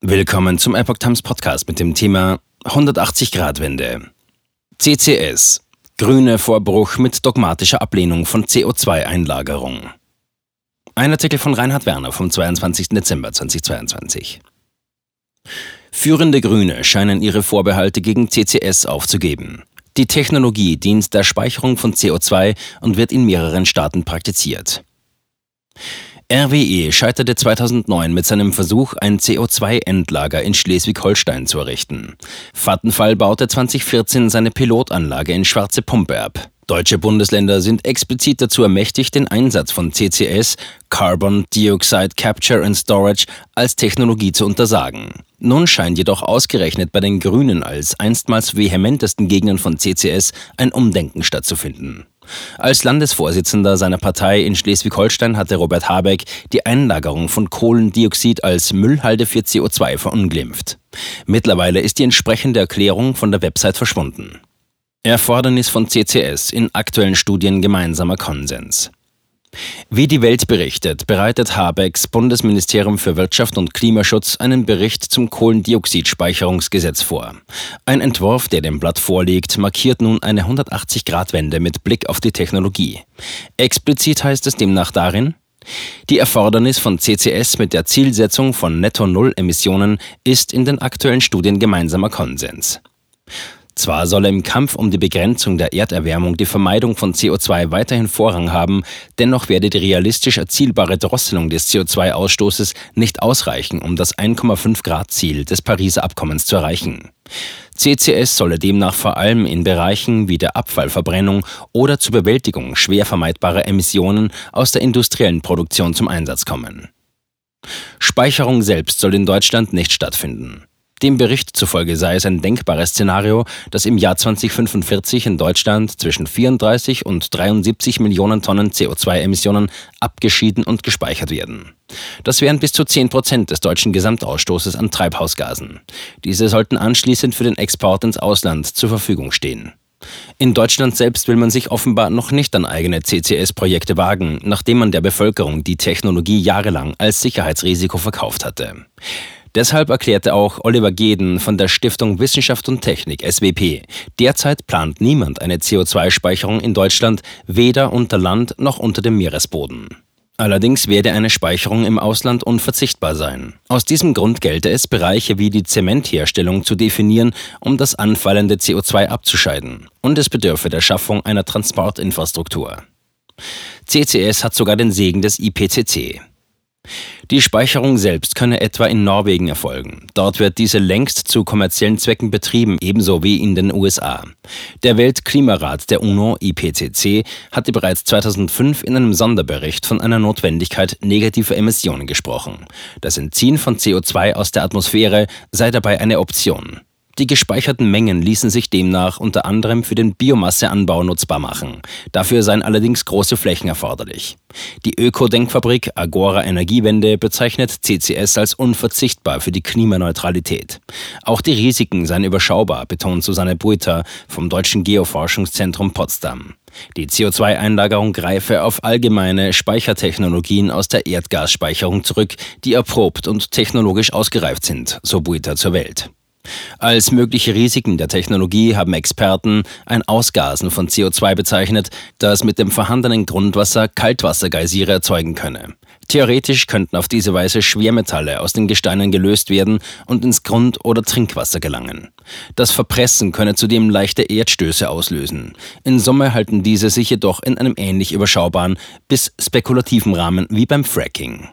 Willkommen zum Epoch Times Podcast mit dem Thema 180 Grad Wende. CCS. Grüne Vorbruch mit dogmatischer Ablehnung von CO2-Einlagerung. Ein Artikel von Reinhard Werner vom 22. Dezember 2022. Führende Grüne scheinen ihre Vorbehalte gegen CCS aufzugeben. Die Technologie dient der Speicherung von CO2 und wird in mehreren Staaten praktiziert. RWE scheiterte 2009 mit seinem Versuch, ein CO2-Endlager in Schleswig-Holstein zu errichten. Vattenfall baute 2014 seine Pilotanlage in Schwarze Pumpe ab. Deutsche Bundesländer sind explizit dazu ermächtigt, den Einsatz von CCS, Carbon Dioxide Capture and Storage, als Technologie zu untersagen. Nun scheint jedoch ausgerechnet bei den Grünen als einstmals vehementesten Gegnern von CCS ein Umdenken stattzufinden. Als Landesvorsitzender seiner Partei in Schleswig-Holstein hatte Robert Habeck die Einlagerung von Kohlendioxid als Müllhalde für CO2 verunglimpft. Mittlerweile ist die entsprechende Erklärung von der Website verschwunden. Erfordernis von CCS in aktuellen Studien gemeinsamer Konsens. Wie die Welt berichtet, bereitet Habecks Bundesministerium für Wirtschaft und Klimaschutz einen Bericht zum Kohlendioxidspeicherungsgesetz vor. Ein Entwurf, der dem Blatt vorliegt, markiert nun eine 180-Grad-Wende mit Blick auf die Technologie. Explizit heißt es demnach darin, die Erfordernis von CCS mit der Zielsetzung von Netto-Null-Emissionen ist in den aktuellen Studien gemeinsamer Konsens. Zwar solle im Kampf um die Begrenzung der Erderwärmung die Vermeidung von CO2 weiterhin Vorrang haben, dennoch werde die realistisch erzielbare Drosselung des CO2-Ausstoßes nicht ausreichen, um das 1,5 Grad Ziel des Pariser Abkommens zu erreichen. CCS solle demnach vor allem in Bereichen wie der Abfallverbrennung oder zur Bewältigung schwer vermeidbarer Emissionen aus der industriellen Produktion zum Einsatz kommen. Speicherung selbst soll in Deutschland nicht stattfinden. Dem Bericht zufolge sei es ein denkbares Szenario, dass im Jahr 2045 in Deutschland zwischen 34 und 73 Millionen Tonnen CO2-Emissionen abgeschieden und gespeichert werden. Das wären bis zu 10 Prozent des deutschen Gesamtausstoßes an Treibhausgasen. Diese sollten anschließend für den Export ins Ausland zur Verfügung stehen. In Deutschland selbst will man sich offenbar noch nicht an eigene CCS-Projekte wagen, nachdem man der Bevölkerung die Technologie jahrelang als Sicherheitsrisiko verkauft hatte. Deshalb erklärte auch Oliver Geden von der Stiftung Wissenschaft und Technik SWP, derzeit plant niemand eine CO2-Speicherung in Deutschland, weder unter Land noch unter dem Meeresboden. Allerdings werde eine Speicherung im Ausland unverzichtbar sein. Aus diesem Grund gelte es, Bereiche wie die Zementherstellung zu definieren, um das anfallende CO2 abzuscheiden. Und es bedürfe der Schaffung einer Transportinfrastruktur. CCS hat sogar den Segen des IPCC. Die Speicherung selbst könne etwa in Norwegen erfolgen. Dort wird diese längst zu kommerziellen Zwecken betrieben, ebenso wie in den USA. Der Weltklimarat der UNO IPCC hatte bereits 2005 in einem Sonderbericht von einer Notwendigkeit negativer Emissionen gesprochen. Das Entziehen von CO2 aus der Atmosphäre sei dabei eine Option. Die gespeicherten Mengen ließen sich demnach unter anderem für den Biomasseanbau nutzbar machen. Dafür seien allerdings große Flächen erforderlich. Die Öko-Denkfabrik Agora Energiewende bezeichnet CCS als unverzichtbar für die Klimaneutralität. Auch die Risiken seien überschaubar, betont Susanne Buiter vom Deutschen Geoforschungszentrum Potsdam. Die CO2-Einlagerung greife auf allgemeine Speichertechnologien aus der Erdgasspeicherung zurück, die erprobt und technologisch ausgereift sind, so Buiter zur Welt. Als mögliche Risiken der Technologie haben Experten ein Ausgasen von CO2 bezeichnet, das mit dem vorhandenen Grundwasser Kaltwassergeysire erzeugen könne. Theoretisch könnten auf diese Weise Schwermetalle aus den Gesteinen gelöst werden und ins Grund- oder Trinkwasser gelangen. Das Verpressen könne zudem leichte Erdstöße auslösen. In Summe halten diese sich jedoch in einem ähnlich überschaubaren bis spekulativen Rahmen wie beim Fracking.